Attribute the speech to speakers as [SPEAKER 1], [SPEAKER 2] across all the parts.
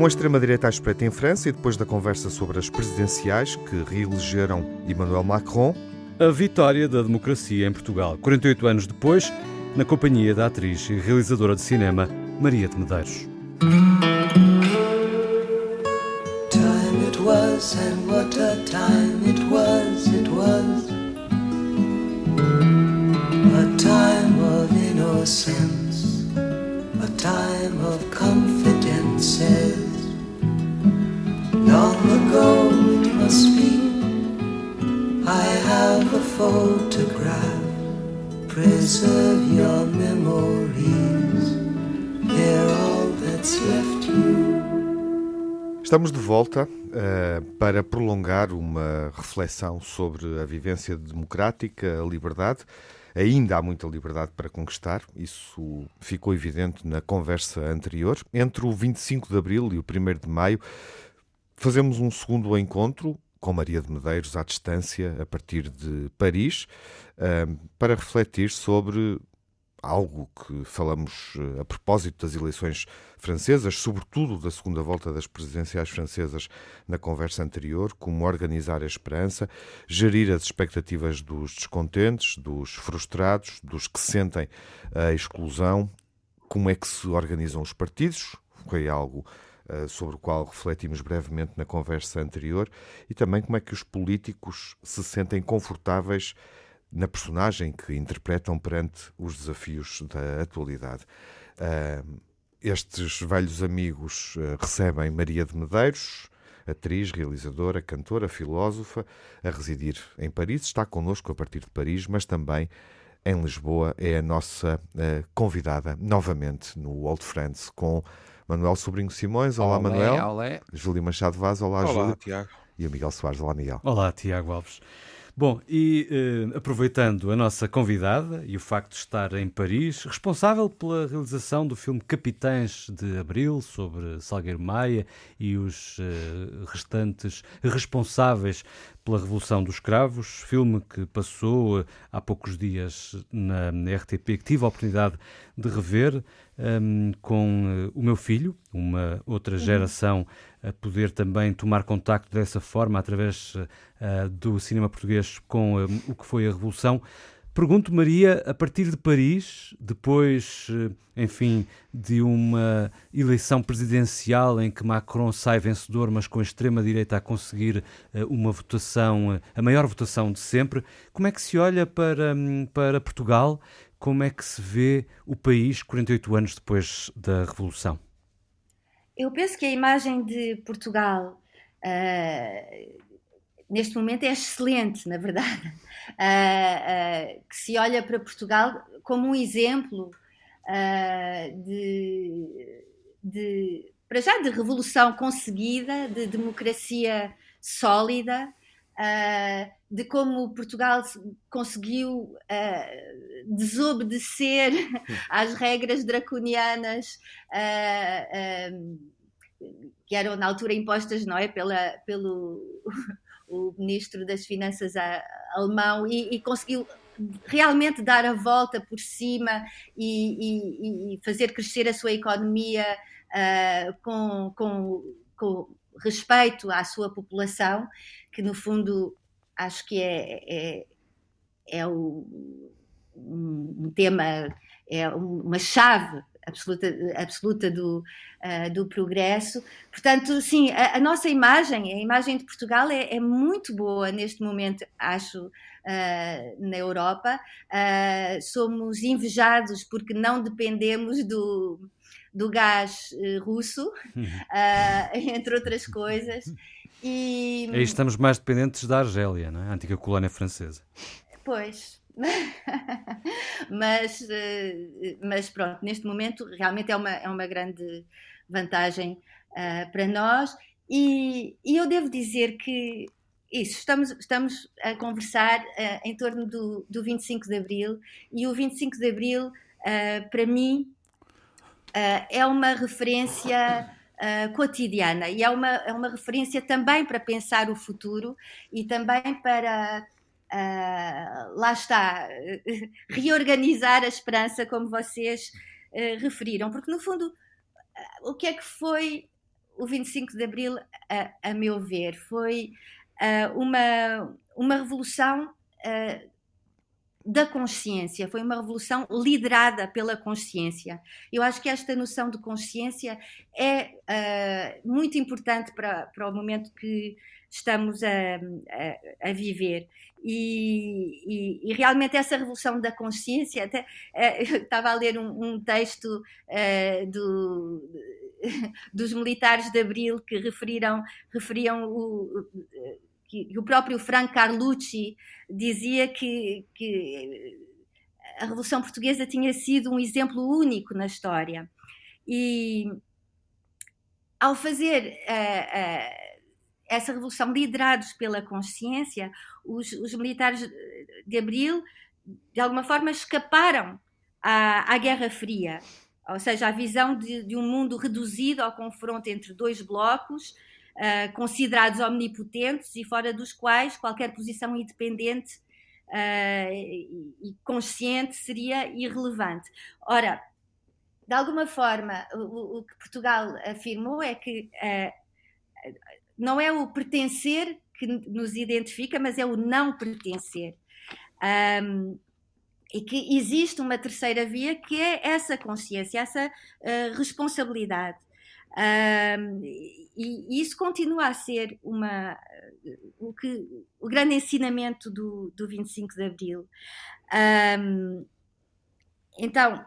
[SPEAKER 1] Com a extrema-direita à espreita em França e depois da conversa sobre as presidenciais que reelegeram Emmanuel Macron,
[SPEAKER 2] a vitória da democracia em Portugal, 48 anos depois, na companhia da atriz e realizadora de cinema Maria de Medeiros. Time it was and what a time it was, it was a time of innocence, a time of It must be, I have a photograph. Preserve your memories, they're all that's left you. Estamos de volta uh, para prolongar uma reflexão sobre a vivência democrática, a liberdade. Ainda há muita liberdade para conquistar, isso ficou evidente na conversa anterior. Entre o 25 de abril e o 1 de maio, fazemos um segundo encontro com Maria de Medeiros à distância, a partir de Paris, para refletir sobre algo que falamos eh, a propósito das eleições francesas, sobretudo da segunda volta das presidenciais francesas na conversa anterior, como organizar a esperança, gerir as expectativas dos descontentes, dos frustrados, dos que sentem a exclusão, como é que se organizam os partidos, foi algo sobre o qual refletimos brevemente na conversa anterior, e também como é que os políticos se sentem confortáveis na personagem que interpretam perante os desafios da atualidade. Uh, estes velhos amigos uh, recebem Maria de Medeiros, atriz, realizadora, cantora, filósofa, a residir em Paris. Está connosco a partir de Paris, mas também em Lisboa. É a nossa convidada novamente no Old Friends com Manuel Sobrinho Simões. Olá, olé, Manuel. Olé. Júlio Machado Vaz. Olá, olá Júlio.
[SPEAKER 3] Tiago.
[SPEAKER 1] E o Miguel Soares. Olá, Miguel.
[SPEAKER 2] Olá, Tiago Alves. Bom, e eh, aproveitando a nossa convidada e o facto de estar em Paris, responsável pela realização do filme Capitães de Abril, sobre Salgueiro Maia e os eh, restantes responsáveis pela Revolução dos Cravos, filme que passou uh, há poucos dias na, na, RTP, que tive a oportunidade de rever um, com uh, o meu filho, uma outra uhum. geração a poder também tomar contacto dessa forma através uh, do cinema português com o que foi a Revolução. Pergunto, Maria, a partir de Paris, depois, eh, enfim, de uma eleição presidencial em que Macron sai vencedor, mas com a extrema-direita a conseguir eh, uma votação, eh, a maior votação de sempre, como é que se olha para, hum, para Portugal? Como é que se vê o país 48 anos depois da Revolução?
[SPEAKER 4] Eu penso que a imagem de Portugal uh, neste momento é excelente, na verdade, uh, uh, que se olha para Portugal como um exemplo de, de, para já, de revolução conseguida, de democracia sólida, de como Portugal conseguiu desobedecer às regras draconianas que eram na altura impostas, não é, pela, pelo o ministro das Finanças alemão, e, e conseguiu realmente dar a volta por cima e, e, e fazer crescer a sua economia uh, com, com, com, respeito à sua população, que no fundo acho que é, é, é o, um tema, é uma chave absoluta, absoluta do, uh, do progresso. Portanto, sim, a, a, nossa imagem, a imagem de Portugal é, é muito boa neste momento, acho, uh, na Europa. Uh, somos invejados porque não dependemos do, do gás russo, uhum. entre outras coisas.
[SPEAKER 2] E... Aí estamos mais dependentes da Argélia, não é? a antiga colónia francesa.
[SPEAKER 4] Pois, mas, eh, mas pronto, neste momento realmente é uma, é uma grande vantagem uh, para nós e, e, eu devo dizer que isso, estamos, estamos a conversar uh, em torno do, do 25 de Abril e o 25 de Abril, uh, para mim, é uma referência cotidiana. E é uma, é uma referência também para pensar o futuro e também para uh, lá está, reorganizar a esperança, como vocês uh, referiram, porque no fundo, o que é que foi o 25 de Abril, a, a meu ver, foi uma, uma revolução uh, da consciência, foi uma revolução liderada pela consciência. Eu acho que esta noção de consciência é uh, muito importante para, para o momento que estamos a, a, a viver. E, e, e, realmente essa revolução da consciência, até uh, estava a ler um, um texto uh, do, dos militares de Abril que referiram, referiam o, que o próprio Franco Carlucci dizia que, que a Revolução Portuguesa tinha sido um exemplo único na história. E ao fazer uh, uh, essa revolução liderados pela consciência, os, os, militares de Abril, de alguma forma, escaparam à, à Guerra Fria, ou seja, à visão de, de, um mundo reduzido ao confronto entre dois blocos, uh, considerados omnipotentes e fora dos quais qualquer posição independente uh, e, consciente seria irrelevante. Ora, de alguma forma, o, o que Portugal afirmou é que uh, não é o pertencer que nos identifica, mas é o não pertencer. Um, e que existe uma terceira via que é essa consciência, essa uh, responsabilidade. Um, e, isso continua a ser uma, o, que, o grande ensinamento do, do 25 de Abril. Um, então,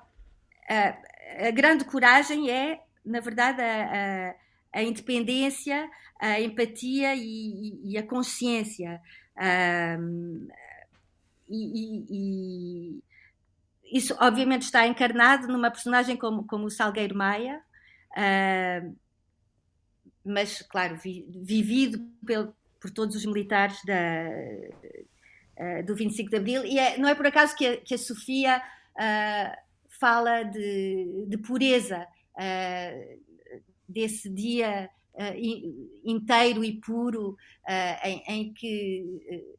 [SPEAKER 4] a, a, grande coragem é, na verdade, a, a, a independência, a empatia e, e a consciência. Um, e, e, isso, obviamente, está encarnado numa personagem como, como o Salgueiro Maia, Uh, mas, claro, vi, vivido pel, por todos os militares da, uh, do 25 de Abril. E é, não é por acaso que a, que a Sofia uh, fala de, de pureza desse dia inteiro e puro em, em que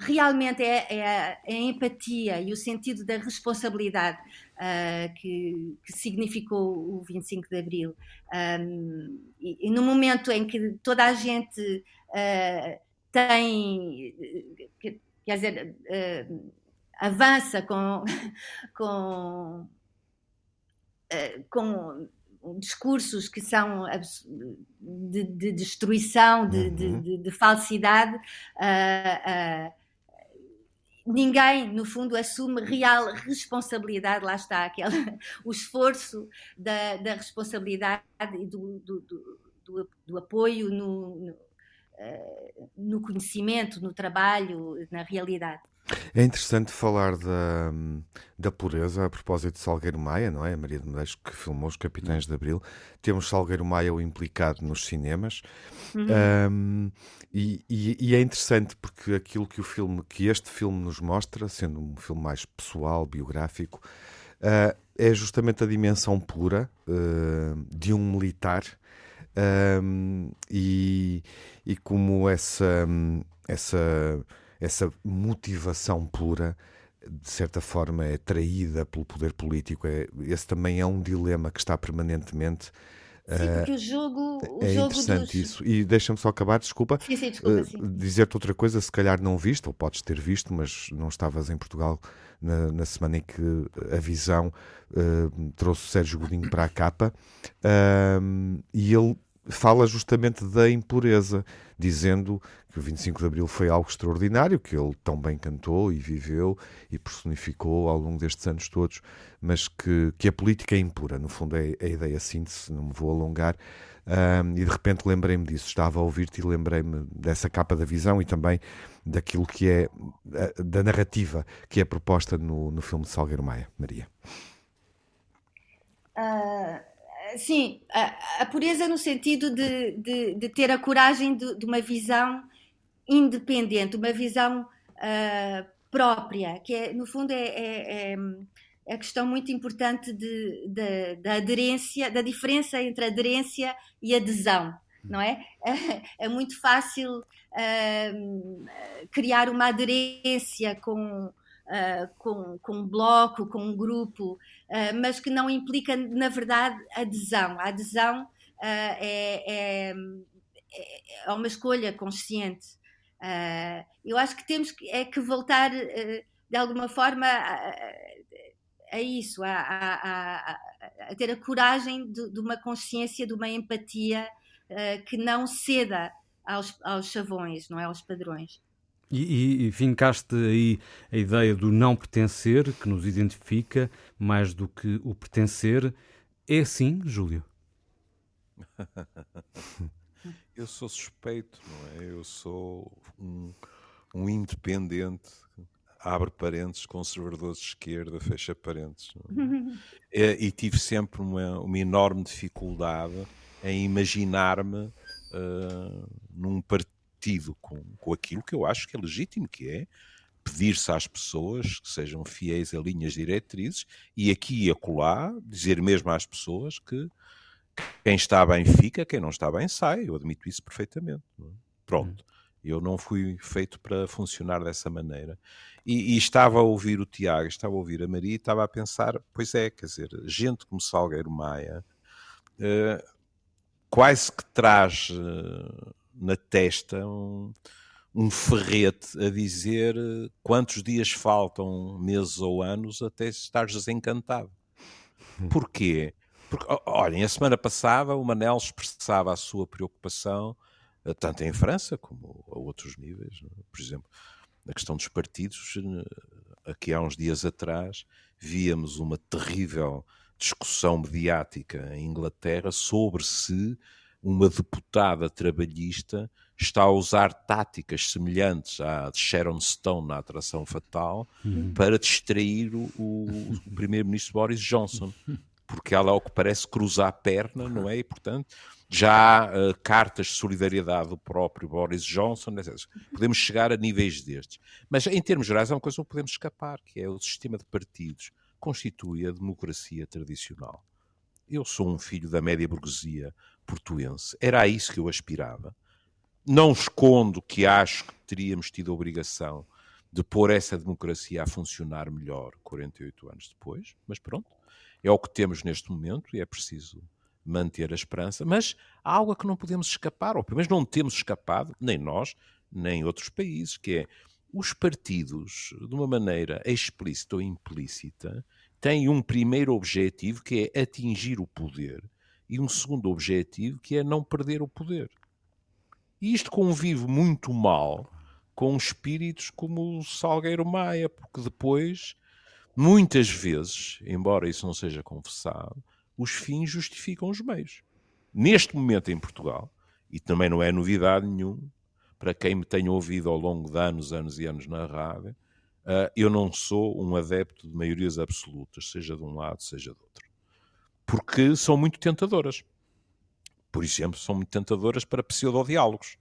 [SPEAKER 4] realmente é, é, a, a, empatia e o sentido da responsabilidade uh, que, que, significou o 25 de Abril. Um, e, e, no momento em que toda a gente uh, tem, quer dizer, uh, avança com, com, com discursos que são de, de destruição, de, uhum. de, de falsidade, uh, uh, ninguém, no fundo, assume real responsabilidade, lá está, aquela, o esforço da, da responsabilidade e do, do, do, do, apoio no, no, uh, no conhecimento, no trabalho, na realidade.
[SPEAKER 2] É interessante falar da, da pureza a propósito de Salgueiro Maia, não é? A Maria de Medeiros que filmou Os Capitães de Abril. Temos Salgueiro Maia o implicado nos cinemas. Uhum. Um, e, e, e, é interessante porque aquilo que o filme, que este filme nos mostra, sendo um filme mais pessoal, biográfico, uh, é justamente a dimensão pura uh, de um militar um, e, e como essa, essa essa motivação pura de certa forma é traída pelo poder político. É, esse também é um dilema que está permanentemente.
[SPEAKER 4] Sim, porque o jogo.
[SPEAKER 2] O é jogo interessante dos... isso. E deixa-me só acabar, desculpa.
[SPEAKER 4] Sim, sim, desculpa. Uh,
[SPEAKER 2] Dizer-te outra coisa, se calhar não viste, ou podes ter visto, mas não estavas em Portugal na, na semana em que a visão uh, trouxe o Sérgio Godinho para a capa. E ele fala justamente da impureza, dizendo que o 25 de Abril foi algo extraordinário, que ele tão bem cantou e viveu e personificou ao longo destes anos todos, mas que, que a política é impura. No fundo, é, é a ideia síntese, não me vou alongar. Um, e de repente lembrei-me disso, estava a ouvir-te e lembrei-me dessa capa da visão e também daquilo que é da narrativa que é proposta no, no filme de Salgueiro Maia. Maria.
[SPEAKER 4] Uh, sim, a, a, pureza no sentido de, de, de ter a coragem de, de, uma visão independente, uma visão uh, própria, que é, no fundo é, é, é a questão muito importante de, de, da aderência, da diferença entre aderência e adesão, não é? É, é muito fácil uh, criar uma aderência com uh, com, com um bloco, com um grupo, uh, mas que não implica, na verdade, adesão. A adesão é, é, é, uma escolha consciente. eu acho que temos que, é que voltar de alguma forma a, a isso, a, a, a, ter a coragem de, de, uma consciência, de uma empatia que não ceda aos, aos chavões, não é? aos padrões.
[SPEAKER 1] E, e fincaste aí a ideia do não pertencer, que nos identifica mais do que o pertencer. É assim, Júlio?
[SPEAKER 3] Eu sou suspeito, não é? Eu sou um, um independente, abre parentes, conservador de esquerda, fecha parentes. É? e, e, tive sempre uma, uma enorme dificuldade em imaginar-me uh, num partido tido com, com aquilo que eu acho que é legítimo, que é pedir-se às pessoas que sejam fiéis a linhas diretrizes e aqui e acolá dizer mesmo às pessoas que quem está bem fica, quem não está bem sai. Eu admito isso perfeitamente. É? Pronto. Eu não fui feito para funcionar dessa maneira. E, e, estava a ouvir o Tiago, estava a ouvir a Maria e estava a pensar: pois é, quer dizer, gente como Salgueiro Maia uh, quase que traz uh, na testa um, um ferrete a dizer eh, quantos dias faltam, meses ou anos, até estares desencantado. Hum. Porquê? Porque, olhem, a semana passada o Manel expressava a sua preocupação, eh, tanto em França como a outros níveis. É? Por exemplo, na questão dos partidos, eh, aqui há uns dias atrás, víamos uma terrível discussão mediática em Inglaterra sobre se uma deputada trabalhista está a usar táticas semelhantes à de Sharon Stone na Atração Fatal uhum. para distrair o, o primeiro-ministro Boris Johnson. Porque ela, ao que parece, cruza a perna, não é? E, portanto, já há uh, cartas de solidariedade do próprio Boris Johnson. Etc. Podemos chegar a níveis destes. Mas, em termos gerais, há uma coisa que não podemos escapar, que é o sistema de partidos constitui a democracia tradicional. Eu sou um filho da média burguesia portuense. Era a isso que eu aspirava. Não escondo que acho que teríamos tido a obrigação de pôr essa democracia a funcionar melhor 48 anos depois, mas pronto, é o que temos neste momento e é preciso manter a esperança. Mas há algo a que não podemos escapar, ou pelo menos não temos escapado, nem nós, nem outros países, que é os partidos, de uma maneira explícita ou implícita, têm um primeiro objetivo que é atingir o poder e um segundo objetivo que é não perder o poder. E isto convive muito mal com espíritos como o Salgueiro Maia, porque depois, muitas vezes, embora isso não seja confessado, os fins justificam os meios. Neste momento em Portugal, e também não é novidade nenhuma, para quem me tenha ouvido ao longo de anos, anos e anos na rádio, uh, eu não sou um adepto de maiorias absolutas, seja de um lado, seja do outro porque são muito tentadoras. Por exemplo, são muito tentadoras para pseudo-diálogos.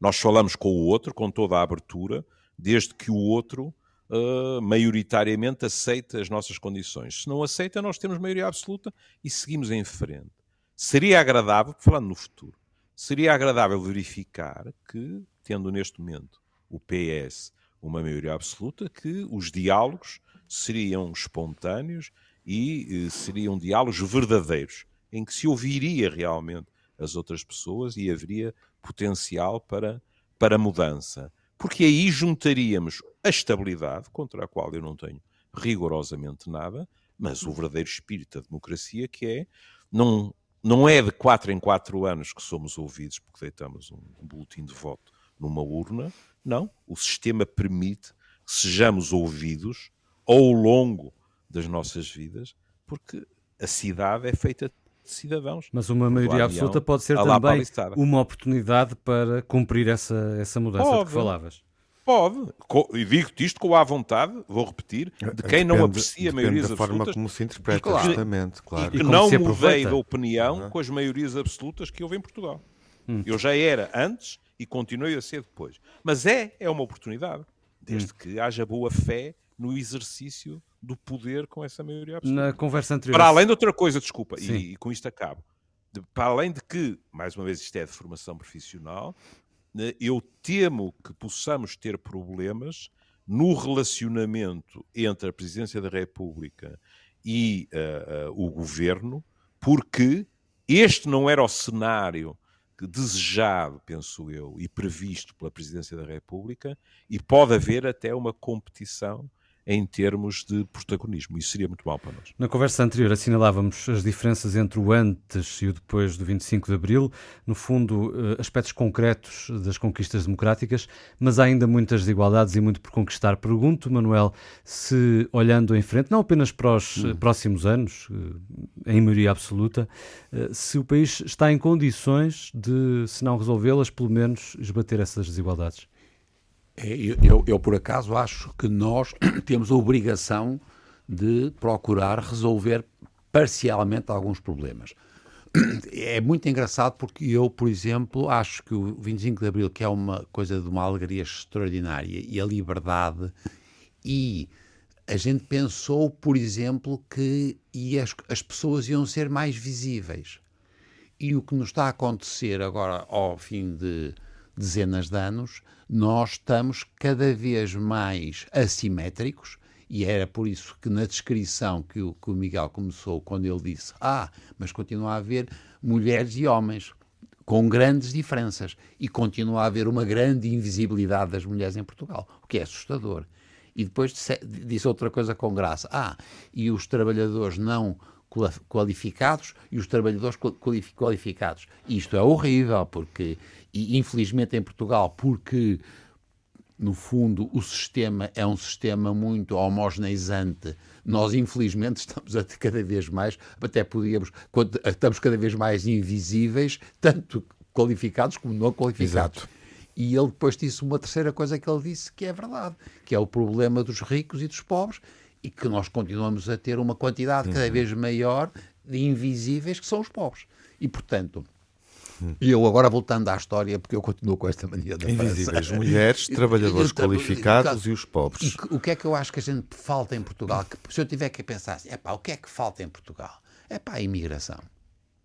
[SPEAKER 3] Nós falamos com o outro com toda a abertura, desde que o outro uh, maioritariamente aceita as nossas condições. Se não aceita, nós temos maioria absoluta e seguimos em frente. Seria agradável, falando no futuro, seria agradável verificar que, tendo neste momento o PS uma maioria absoluta, que os diálogos seriam espontâneos e eh, seriam diálogos verdadeiros, em que se ouviria realmente as outras pessoas e haveria potencial para, para mudança. Porque aí juntaríamos a estabilidade, contra a qual eu não tenho rigorosamente nada, mas o verdadeiro espírito da democracia, que é não, não é de quatro em quatro anos que somos ouvidos porque deitamos um, um boletim de voto numa urna. Não, o sistema permite que sejamos ouvidos ao longo das nossas vidas, porque a cidade é feita de cidadãos.
[SPEAKER 1] Mas uma maioria absoluta pode ser também uma oportunidade para cumprir essa, essa mudança pode, de que falavas.
[SPEAKER 3] Pode, e digo-te isto com a vontade, vou repetir, de quem depende, não aprecia maiorias
[SPEAKER 2] da forma como se interpreta, claro, justamente, claro.
[SPEAKER 3] E que não mudei de opinião uhum. com as maiorias absolutas que houve em Portugal. Hum. Eu já era antes e continuei a ser depois. Mas é, é uma oportunidade, desde hum. que haja boa fé no exercício do poder com essa maioria absoluta.
[SPEAKER 1] Na conversa anterior.
[SPEAKER 3] Para além de outra coisa, desculpa, e, e, com isto acabo. De, para além de que, mais uma vez, isto é de formação profissional, né, eu temo que possamos ter problemas no relacionamento entre a Presidência da República e uh, uh, o Governo, porque este não era o cenário desejado, penso eu, e previsto pela Presidência da República, e pode haver até uma competição em termos de protagonismo. Isso seria muito mal para nós.
[SPEAKER 1] Na conversa anterior assinalávamos as diferenças entre o antes e o depois do 25 de Abril, no fundo, eh, aspectos concretos das conquistas democráticas, mas há ainda muitas desigualdades e muito por conquistar. Pergunto, Manuel, se olhando em frente, não apenas para os hum. próximos anos, eh, em maioria absoluta, eh, se o país está em condições de, se não resolvê-las, pelo menos esbater essas desigualdades.
[SPEAKER 5] É, eu, eu, por acaso, acho que nós temos a obrigação de procurar resolver parcialmente alguns problemas. É muito engraçado porque eu, por exemplo, acho que o 25 de Abril, que é uma coisa de uma alegria extraordinária, e a liberdade, e a gente pensou, por exemplo, que as, as pessoas iam ser mais visíveis. E o que nos está a acontecer agora, ao fim de dezenas de anos, nós estamos cada vez mais assimétricos, e era por isso que na descrição que o, que o Miguel começou, quando ele disse: Ah, mas continua a haver mulheres e homens com grandes diferenças, e continua a haver uma grande invisibilidade das mulheres em Portugal, o que é assustador. E depois disse outra coisa com graça: Ah, e os trabalhadores não qualificados e os trabalhadores qualificados. Isto é horrível, porque e infelizmente em Portugal, porque no fundo o sistema é um sistema muito homogeneizante, nós infelizmente estamos a cada vez mais, até podíamos, estamos cada vez mais invisíveis, tanto qualificados como não qualificados. Exato. E ele depois disse uma terceira coisa que ele disse que é verdade, que é o problema dos ricos e dos pobres, e que nós continuamos a ter uma quantidade cada vez maior de invisíveis que são os pobres. E, portanto, e eu agora voltando à história, porque eu continuo com esta mania da
[SPEAKER 2] Invisíveis, mulheres, trabalhadores qualificados e os pobres.
[SPEAKER 5] E o que é que eu acho que a gente falta em Portugal? Que, se eu tiver que pensar assim, epá, o que é que falta em Portugal? É para a imigração.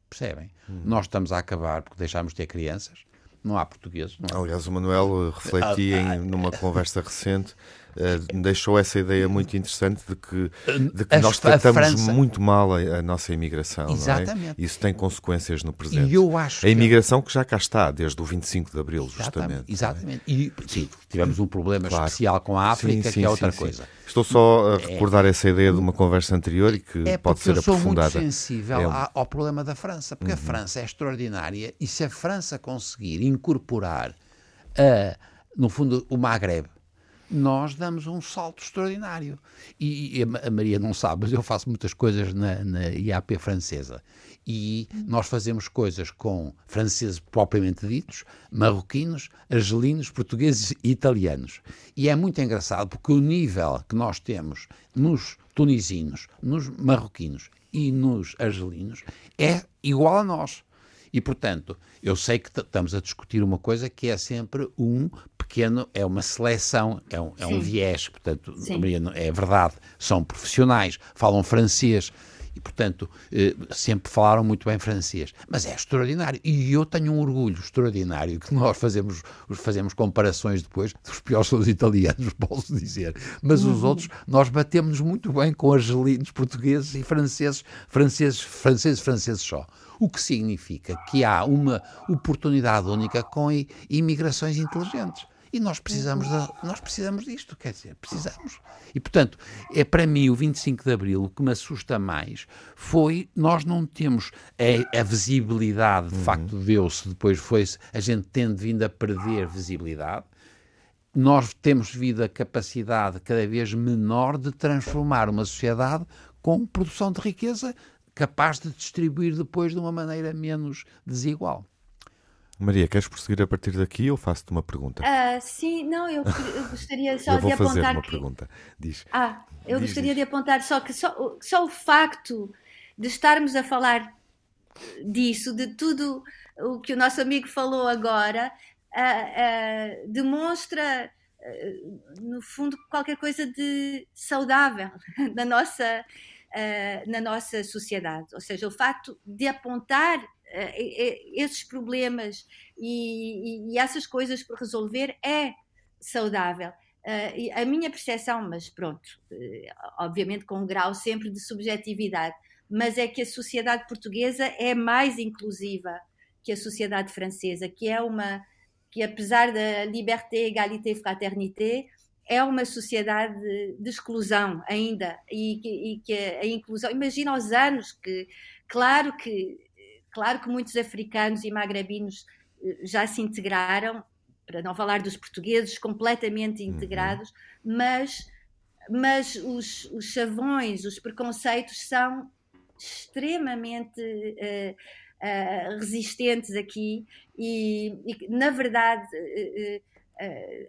[SPEAKER 5] Percebem? Hum. Nós estamos a acabar porque deixámos de ter crianças, não há portugueses. Não há...
[SPEAKER 2] Aliás, o Manuel refletia ah, em, numa conversa recente uh, deixou essa ideia muito interessante de que, de que nós tratamos França... muito mal a, a, nossa imigração. Exatamente. É? Isso tem consequências no presente.
[SPEAKER 5] E eu acho
[SPEAKER 2] a imigração que... que já cá está, desde o 25 de Abril, justamente.
[SPEAKER 5] Exatamente. É? E sim, tivemos um problema claro. especial com a África, sim, sim, que é outra coisa.
[SPEAKER 2] Estou só a é. recordar é, essa ideia de uma conversa anterior e que
[SPEAKER 5] é
[SPEAKER 2] pode ser aprofundada.
[SPEAKER 5] Eu sou muito sensível é ao problema da França, porque uhum. a França é extraordinária e se a França conseguir incorporar, a, no fundo, o Maghreb nós damos um salto extraordinário. E, e, a Maria não sabe, mas eu faço muitas coisas na, na IAP francesa. E nós fazemos coisas com franceses propriamente ditos, marroquinos, argelinos, portugueses e italianos. E é muito engraçado porque o nível que nós temos nos tunisinos, nos marroquinos e nos argelinos é igual a nós. E, portanto, eu sei que estamos a discutir uma coisa que é sempre um pequeno, é uma seleção, é um, é um viés, portanto, é verdade, são profissionais, falam francês e, portanto, eh, sempre falaram muito bem francês. Mas é extraordinário. E eu tenho um orgulho extraordinário que nós fazemos, fazemos comparações depois dos piores são os italianos, posso dizer. Mas os uhum. outros, nós batemos-nos muito bem com argelinos, portugueses e franceses, franceses, franceses, franceses só. O que significa que há uma oportunidade única com imigrações inteligentes. E nós precisamos, de, nós precisamos disto, quer dizer, precisamos. E, portanto, é para mim o 25 de Abril o que me assusta mais foi nós não temos a, a visibilidade, de uhum. facto, deu-se, depois foi-se, a gente tendo vindo a perder visibilidade, nós temos vindo a capacidade cada vez menor de transformar uma sociedade com produção de riqueza capaz de distribuir depois de uma maneira menos desigual.
[SPEAKER 2] Maria, queres prosseguir a partir daqui ou faço-te uma pergunta?
[SPEAKER 4] Uh, sim, não, eu, eu gostaria só
[SPEAKER 2] eu
[SPEAKER 4] de apontar.
[SPEAKER 2] Fazer uma
[SPEAKER 4] que...
[SPEAKER 2] pergunta. Diz.
[SPEAKER 4] Ah, eu
[SPEAKER 2] diz,
[SPEAKER 4] gostaria
[SPEAKER 2] diz.
[SPEAKER 4] de apontar só que só, só o facto de estarmos a falar disso, de tudo o que o nosso amigo falou agora, uh, uh, demonstra, no fundo, qualquer coisa de saudável na nossa, na nossa sociedade. Ou seja, o facto de apontar esses problemas e, e, essas coisas por resolver é saudável. Uh, a minha percepção, mas pronto, uh, obviamente com um grau sempre de subjetividade, mas é que a sociedade portuguesa é mais inclusiva que a sociedade francesa, que é uma que apesar da liberté, égalité, fraternité, é uma sociedade de exclusão ainda e, e que a inclusão imagina os anos que claro que claro que muitos africanos e magrebinos eh, já se integraram para não falar dos portugueses completamente uhum. integrados uhum. mas mas os, os chavões os preconceitos são extremamente uh, uh, resistentes aqui e, e na verdade uh, uh,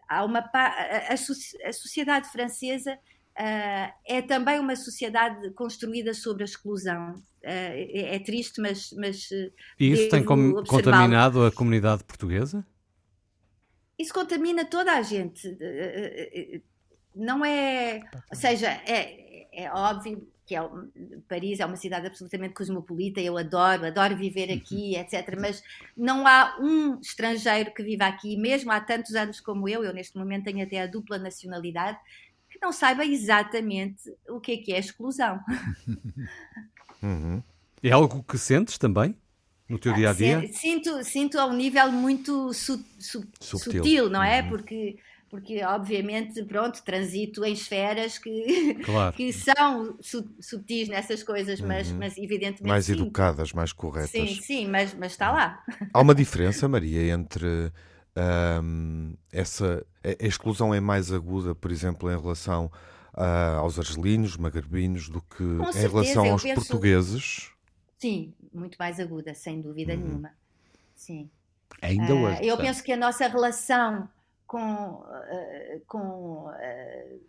[SPEAKER 4] há uma a, a, sociedade francesa uh, é também uma sociedade construída sobre a exclusão. Uh, é, é, triste, mas. mas
[SPEAKER 1] e isso tem contaminado a comunidade portuguesa?
[SPEAKER 4] Isso contamina toda a gente. Não é. Ou seja, é, é óbvio que é, Paris é uma cidade absolutamente cosmopolita, eu adoro, adoro viver aqui, etc. Mas não há um estrangeiro que viva aqui, mesmo há tantos anos como eu, eu neste momento tenho até a dupla nacionalidade, que não saiba exatamente o que é que é exclusão.
[SPEAKER 1] Uhum. É algo que sentes também? No teu dia a dia?
[SPEAKER 4] Sinto, sinto a um nível muito su, su, sutil. sutil. não é? Uhum. Porque porque obviamente, pronto, transito em esferas que, claro. que são su subtis nessas coisas, mas, uhum. mas evidentemente.
[SPEAKER 2] Mais
[SPEAKER 4] sim.
[SPEAKER 2] educadas, mais corretas.
[SPEAKER 4] Sim, sim, mas, mas está lá.
[SPEAKER 2] Há uma diferença, Maria, entre um, essa. A exclusão é mais aguda, por exemplo, em relação uh, aos argelinos, magrebinos, do que Com em certeza, relação aos penso... portugueses?
[SPEAKER 4] Sim, muito mais aguda, sem dúvida uhum. nenhuma. Sim.
[SPEAKER 5] Ainda hoje. Uh,
[SPEAKER 4] eu penso que a nossa relação com, uh, com uh,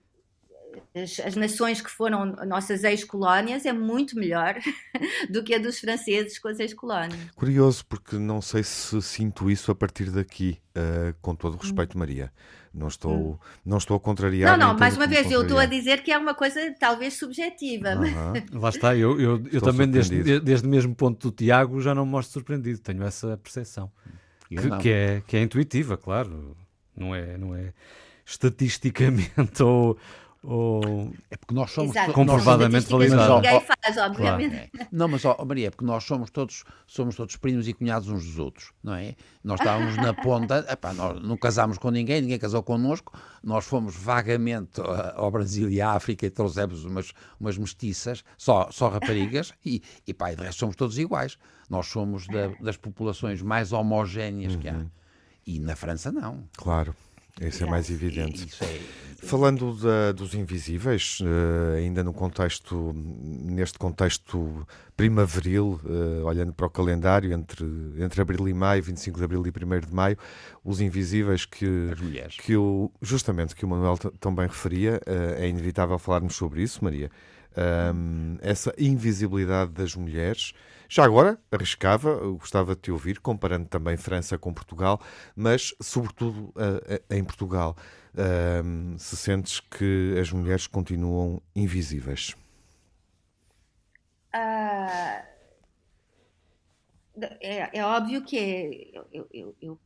[SPEAKER 4] as, as, nações que foram nossas ex-colónias é muito melhor do que a dos franceses com as ex-colónias.
[SPEAKER 2] Curioso, porque não sei se sinto isso a partir daqui, uh, com todo o respeito, hum. Maria. Não estou, hum. não estou a contrariar.
[SPEAKER 4] Não, não, mais uma vez, eu estou a dizer que é uma coisa talvez subjetiva.
[SPEAKER 1] Uhum. Lá está, eu, eu, eu também, desde, desde o mesmo ponto do Tiago, já não me mostro surpreendido, tenho essa percepção. Que, que, é, que é intuitiva, claro não é, não é estatisticamente ou, ou
[SPEAKER 5] é porque nós somos
[SPEAKER 1] Exato. comprovadamente validado.
[SPEAKER 4] Ninguém faz, obviamente.
[SPEAKER 5] Claro. Não, mas ó, Maria, é porque nós somos todos, somos todos primos e cunhados uns dos outros, não é? Nós estávamos na ponta, epá, nós não casámos com ninguém, ninguém casou connosco, nós fomos vagamente ao Brasil e à África e trouxemos umas, umas mestiças, só, só raparigas, e, e pá, e de resto somos todos iguais. Nós somos da, das populações mais homogéneas uhum. que há. E na França não.
[SPEAKER 2] Claro. Isso é mais evidente. É... Falando da, dos invisíveis, uh, ainda no contexto, neste contexto primaveril, uh, olhando para o calendário entre, entre abril e maio, 25 de abril e 1 de maio, os invisíveis que, que o, justamente que o Manuel também referia, uh, é inevitável falarmos sobre isso, Maria. Um, essa invisibilidade das mulheres já agora, arriscava, gostava de te ouvir, comparando também França com Portugal, mas sobretudo uh, em Portugal, uh, se sentes que as mulheres continuam invisíveis?
[SPEAKER 4] Uh, é, é, óbvio que eu, eu, eu,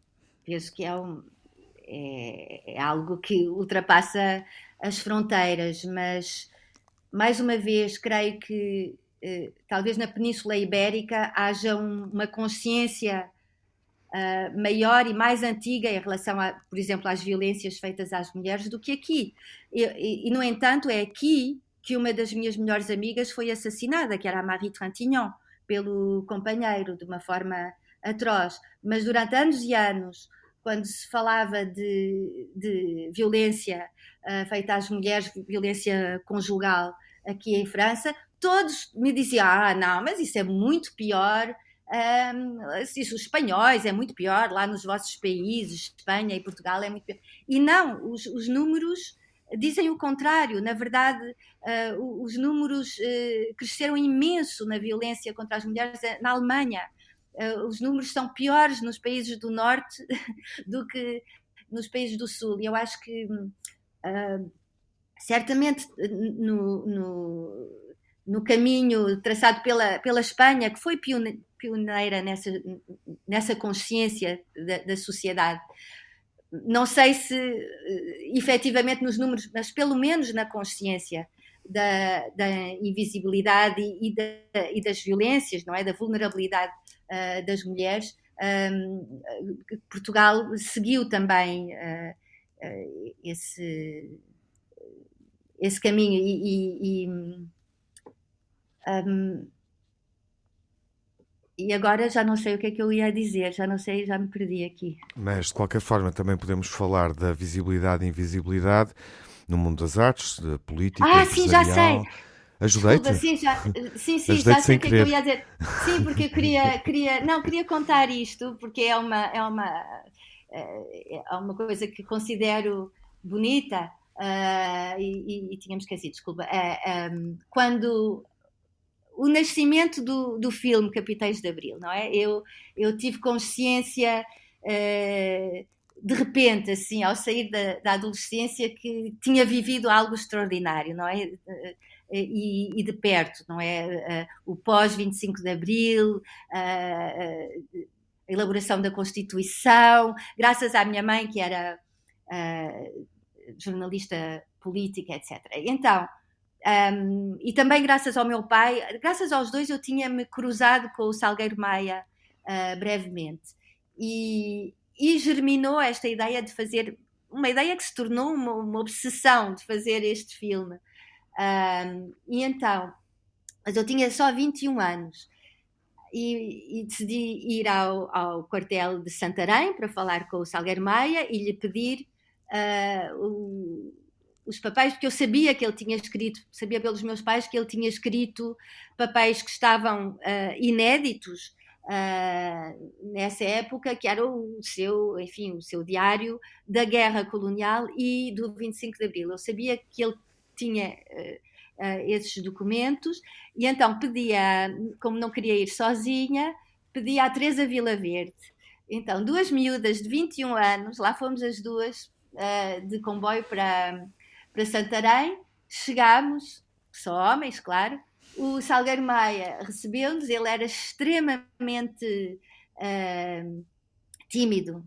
[SPEAKER 4] penso que é, um, é, é algo que ultrapassa as fronteiras, mas mais uma vez creio que talvez na Península Ibérica haja um, uma consciência uh, maior e mais antiga em relação, a, por exemplo, às violências feitas às mulheres do que aqui. E, e, e, no entanto, é aqui que uma das minhas melhores amigas foi assassinada, que era a Marie Trintignant, pelo companheiro, de uma forma atroz. Mas durante anos e anos, quando se falava de, de violência uh, feita às mulheres, violência conjugal aqui em França, todos me diziam: ah, não, mas isso é muito pior. Um, isso, os espanhóis é muito pior, lá nos vossos países, Espanha e Portugal é muito pior. E não, os, os números dizem o contrário. Na verdade, uh, os números uh, cresceram imenso na violência contra as mulheres eh, na Alemanha. Uh, os números são piores nos países do norte do que nos países do sul. E eu acho que certamente no, no no caminho traçado pela, pela Espanha, que foi pioneira nessa, nessa consciência da, da sociedade. Não sei se uh, efetivamente nos números, mas pelo menos na consciência. da, da invisibilidade e, e, da, e, das violências, não é? Da vulnerabilidade uh, das mulheres, um, Portugal seguiu também uh, uh, esse, esse caminho e, e um, e agora já não sei o que é que eu ia dizer, já não sei, já me perdi aqui.
[SPEAKER 2] Mas de qualquer forma também podemos falar da visibilidade e invisibilidade no mundo das artes, da política.
[SPEAKER 4] Ah, sim, já sei.
[SPEAKER 2] Ajudei-te?
[SPEAKER 4] Sim, já, sim, sim já sei o que é que eu ia dizer. Sim, porque eu queria, queria, não, queria contar isto, porque é uma, é uma, é, é uma coisa que considero bonita. Uh, e, e, e, tínhamos esquecido, desculpa. Uh, um, quando o nascimento do, do filme Capitães de Abril, não é? Eu, eu tive consciência uh, de repente, assim, ao sair da, da, adolescência, que tinha vivido algo extraordinário, não é? Uh, e, e, de perto, não é? Uh, o pós-25 de Abril, a elaboração da Constituição, graças à minha mãe, que era jornalista política, etc. Então, um, e também graças ao meu pai, graças aos dois, eu tinha-me cruzado com o Salgueiro Maia uh, brevemente. E, e, germinou esta ideia de fazer, uma ideia que se tornou uma, uma obsessão de fazer este filme. Um, e então, mas eu tinha só 21 anos. E, e decidi ir ao, ao, quartel de Santarém para falar com o Salgueiro Maia e lhe pedir uh, o, os papéis, porque eu sabia que ele tinha escrito, sabia pelos meus pais que ele tinha escrito papéis que estavam uh, inéditos uh, nessa época, que era o seu, enfim, o seu diário da guerra colonial e do 25 de Abril. Eu sabia que ele tinha uh, esses documentos e então pedia, como não queria ir sozinha, pedia à Teresa Vila Verde. Então, duas miúdas de 21 anos, lá fomos as duas de comboio para para Santarém, chegámos, só homens, claro, o Salgueiro Maia recebeu-nos, ele era extremamente uh, tímido,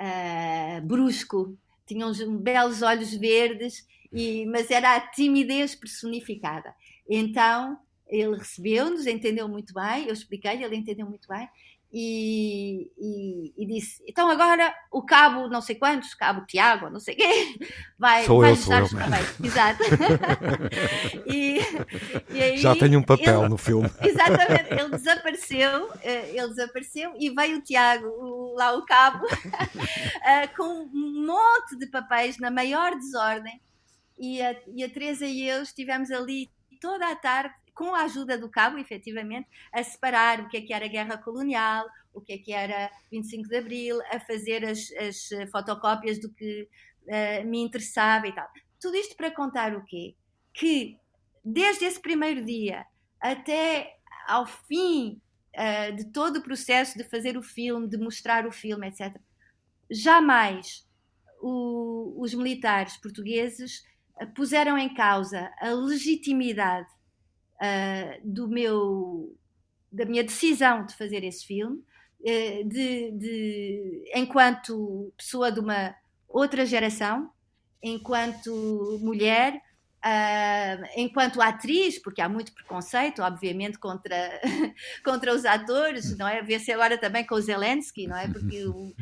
[SPEAKER 4] uh, brusco, tinha uns belos olhos verdes, e, mas era a timidez personificada. Então ele recebeu-nos, entendeu muito bem, eu expliquei, ele entendeu muito bem, e, e, e, disse: então agora o cabo, não sei quantos, cabo Tiago, não sei quem, vai,
[SPEAKER 2] sou
[SPEAKER 4] vai
[SPEAKER 2] eu, sou eu.
[SPEAKER 4] Exato. e,
[SPEAKER 2] e aí, Já tenho um papel
[SPEAKER 4] ele,
[SPEAKER 2] no filme.
[SPEAKER 4] Exatamente, ele desapareceu, eh, ele desapareceu e veio o Tiago, o, lá o cabo, eh, com um monte de papéis na maior desordem. E a, e a Teresa e eu estivemos ali toda a tarde com a ajuda do cabo, efetivamente, a separar o que é que era guerra colonial, o que é que era 25 de Abril, a fazer as, as fotocópias do que uh, me interessava e tal. Tudo isto para contar o quê? Que desde esse primeiro dia até ao fim uh, de todo o processo de fazer o filme, de mostrar o filme, etc., jamais o, os militares portugueses puseram em causa a legitimidade uh, do meu, da minha decisão de fazer esse filme, uh, de, de, enquanto pessoa de uma outra geração, enquanto mulher, uh, enquanto atriz, porque há muito preconceito, obviamente, contra, contra os atores, não é? Vê-se agora também com o Zelensky, não é? Porque o,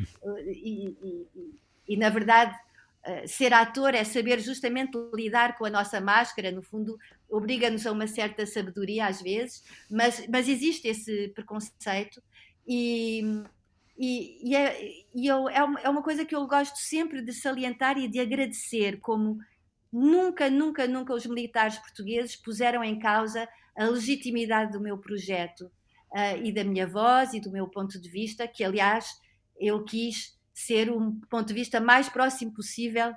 [SPEAKER 4] e, e, e, e, na verdade, ser ator é saber justamente lidar com a nossa máscara, no fundo, obriga-nos a uma certa sabedoria às vezes, mas, mas existe esse preconceito e, e, e, é, e eu, é, uma, é uma coisa que eu gosto sempre de salientar e de agradecer, como nunca, nunca, nunca os militares portugueses puseram em causa a legitimidade do meu projeto uh, e da minha voz e do meu ponto de vista, que aliás eu quis ser um ponto de vista mais próximo possível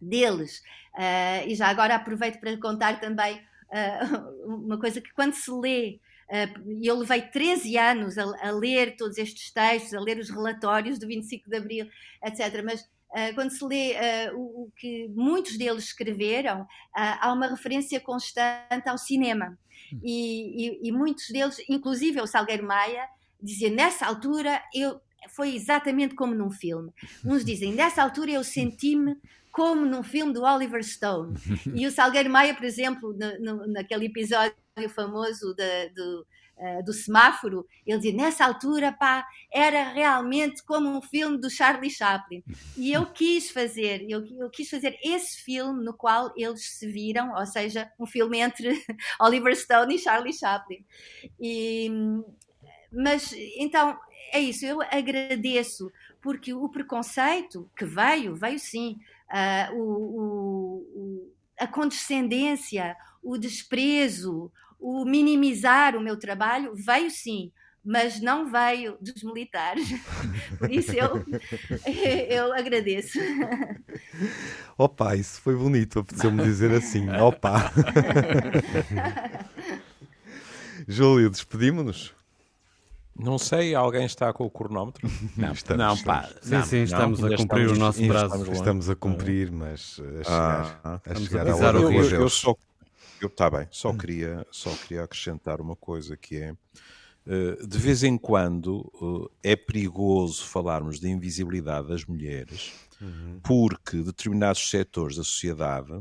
[SPEAKER 4] deles. Uh, e já agora aproveito para contar também uh, uma coisa que quando se lê, uh, eu levei 13 anos a, a, ler todos estes textos, a ler os relatórios do 25 de Abril, etc. Mas quando se lê o, o, que muitos deles escreveram, há uma referência constante ao cinema. E, e, e muitos deles, inclusive o Salgueiro Maia, dizia nessa altura eu foi exatamente como num filme. Uns dizem, nessa altura eu senti-me como num filme do Oliver Stone. E o Salgueiro Maia, por exemplo, no, no, naquele episódio famoso de, do, uh, do semáforo, ele dizia, nessa altura, pá, era realmente como um filme do Charlie Chaplin. E eu quis fazer, eu, eu quis fazer esse filme no qual eles se viram, ou seja, um filme entre Oliver Stone e Charlie Chaplin. E, mas, então, é isso, eu agradeço, porque o preconceito que veio, veio sim, uh, o, o, a condescendência, o desprezo, o minimizar o meu trabalho, veio sim, mas não veio dos militares. Por isso eu, eu agradeço.
[SPEAKER 2] Opa, isso foi bonito, apeteceu-me dizer assim. Opa! Júlio, despedimos-nos?
[SPEAKER 3] Não sei, alguém está com o cronómetro?
[SPEAKER 5] Não, estamos, não pá.
[SPEAKER 1] Sim, não, sim, estamos não, a cumprir estamos, o nosso prazo.
[SPEAKER 2] Estamos, estamos, a cumprir, mas a chegar, ah, a, chegar
[SPEAKER 1] a hora
[SPEAKER 3] eu, eu, eu só, eu, tá bem, só queria, só queria acrescentar uma coisa que é eh, de vez em quando eh, é perigoso falarmos da invisibilidade das mulheres uhum. porque determinados setores da sociedade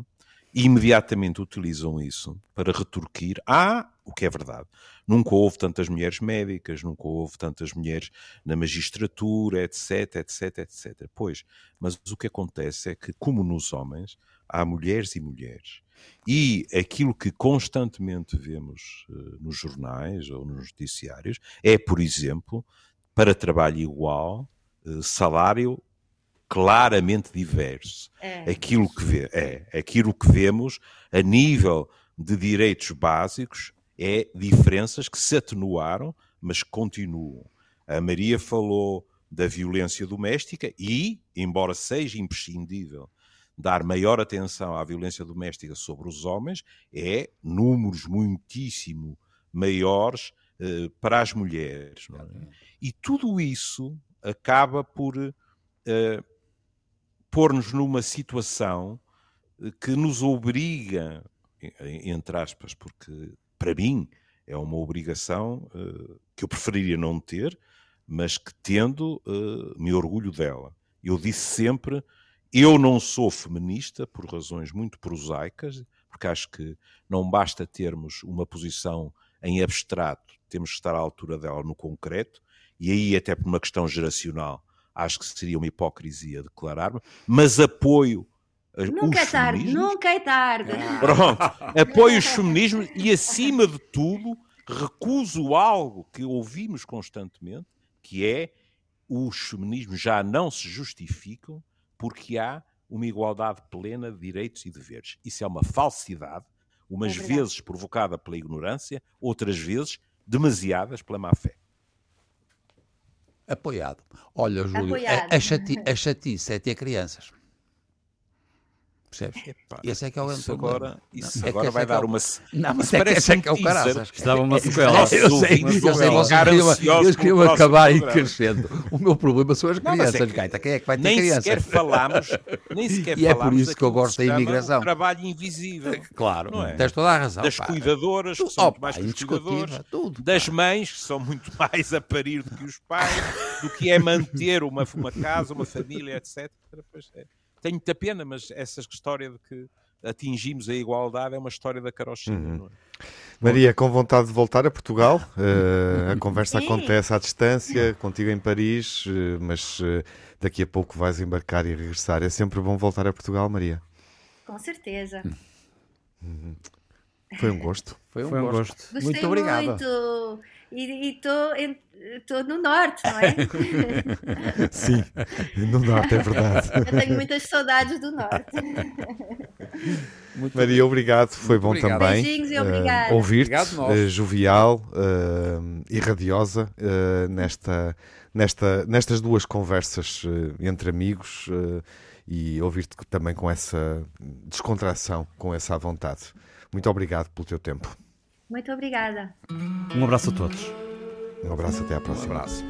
[SPEAKER 3] imediatamente utilizam isso para retorquir. Ah, o que é verdade. Nunca houve tantas mulheres médicas, nunca houve tantas mulheres na magistratura, etc, etc, etc. Pois, mas o que acontece é que, como nos homens, há mulheres e mulheres. E aquilo que constantemente vemos uh, nos jornais ou nos noticiários é, por exemplo, para trabalho igual, uh, salário claramente diverso. É. Aquilo que vê, é aquilo que vemos a nível de direitos básicos é diferenças que se atenuaram, mas continuam. A Maria falou da violência doméstica e, embora seja imprescindível dar maior atenção à violência doméstica sobre os homens, é números muitíssimo maiores eh, para as mulheres. É? E tudo isso acaba por eh, pôr-nos numa situação eh, que nos obriga, entre aspas, porque para mim é uma obrigação uh, que eu preferiria não ter, mas que tendo, uh, me orgulho dela. Eu disse sempre, eu não sou feminista por razões muito prosaicas, porque acho que não basta termos uma posição em abstrato, temos que estar à altura dela no concreto, e aí até por uma questão geracional, acho que seria uma hipocrisia declarar-me, mas apoio
[SPEAKER 4] Nunca é tarde, nunca é tarde.
[SPEAKER 3] Pronto, apoio os feminismos e, acima de tudo, recuso algo que ouvimos constantemente, que é os feminismos já não se justificam porque há uma igualdade plena de direitos e deveres. Isso é uma falsidade, umas é vezes provocada pela ignorância, outras vezes demasiadas pela má fé.
[SPEAKER 5] Apoiado. Olha, Júlio, Apoiado. A, a, chati, a chatice é ter crianças. Percebes? Epá,
[SPEAKER 3] esse é que é o isso agora, isso não, agora é vai dar é uma.
[SPEAKER 5] Não, mas é parece é que é o caraças.
[SPEAKER 1] Estava uma sequela. Eu
[SPEAKER 5] sei, eu sei, vocês queriam, queriam acabar aí crescendo. O meu problema são as crianças, não, é que, Gaita. Quem é que vai ter
[SPEAKER 3] nem
[SPEAKER 5] crianças?
[SPEAKER 3] Sequer falamos, nem sequer
[SPEAKER 5] e é por isso que eu gosto da imigração.
[SPEAKER 3] trabalho invisível.
[SPEAKER 5] Claro, não é? tens toda a razão.
[SPEAKER 3] Das cuidadoras, que são muito mais que os cuidadores. Das mães, que são muito mais a parir do que os pais, do que é manter uma, uma casa, uma família, etc. Pois é tenho muita pena, mas essa história de que atingimos a igualdade é uma história da carochinha. Uhum. É?
[SPEAKER 2] Maria, com vontade de voltar a Portugal, uh, a conversa Sim. acontece à distância, contigo em Paris, uh, mas uh, daqui a pouco vais embarcar e regressar. É sempre bom voltar a Portugal, Maria.
[SPEAKER 4] Com certeza.
[SPEAKER 2] Uhum. Foi um gosto.
[SPEAKER 5] Foi um, Foi um gosto.
[SPEAKER 4] gosto. Muito obrigado. Muito. E estou no norte, não é?
[SPEAKER 2] Sim, no norte, é verdade.
[SPEAKER 4] Eu tenho muitas saudades do norte.
[SPEAKER 2] Muito Maria, obrigado, foi bom obrigado. também.
[SPEAKER 4] Beijinhos e obrigado.
[SPEAKER 2] Uh, Ouvir-te, uh, jovial uh, e radiosa nesta, nesta, nestas duas conversas entre amigos e ouvir-te também com essa descontração, com essa vontade. Muito obrigado pelo teu tempo.
[SPEAKER 4] Muito obrigada.
[SPEAKER 1] Um abraço a todos.
[SPEAKER 2] Um abraço, até à próxima.
[SPEAKER 5] Um abraço.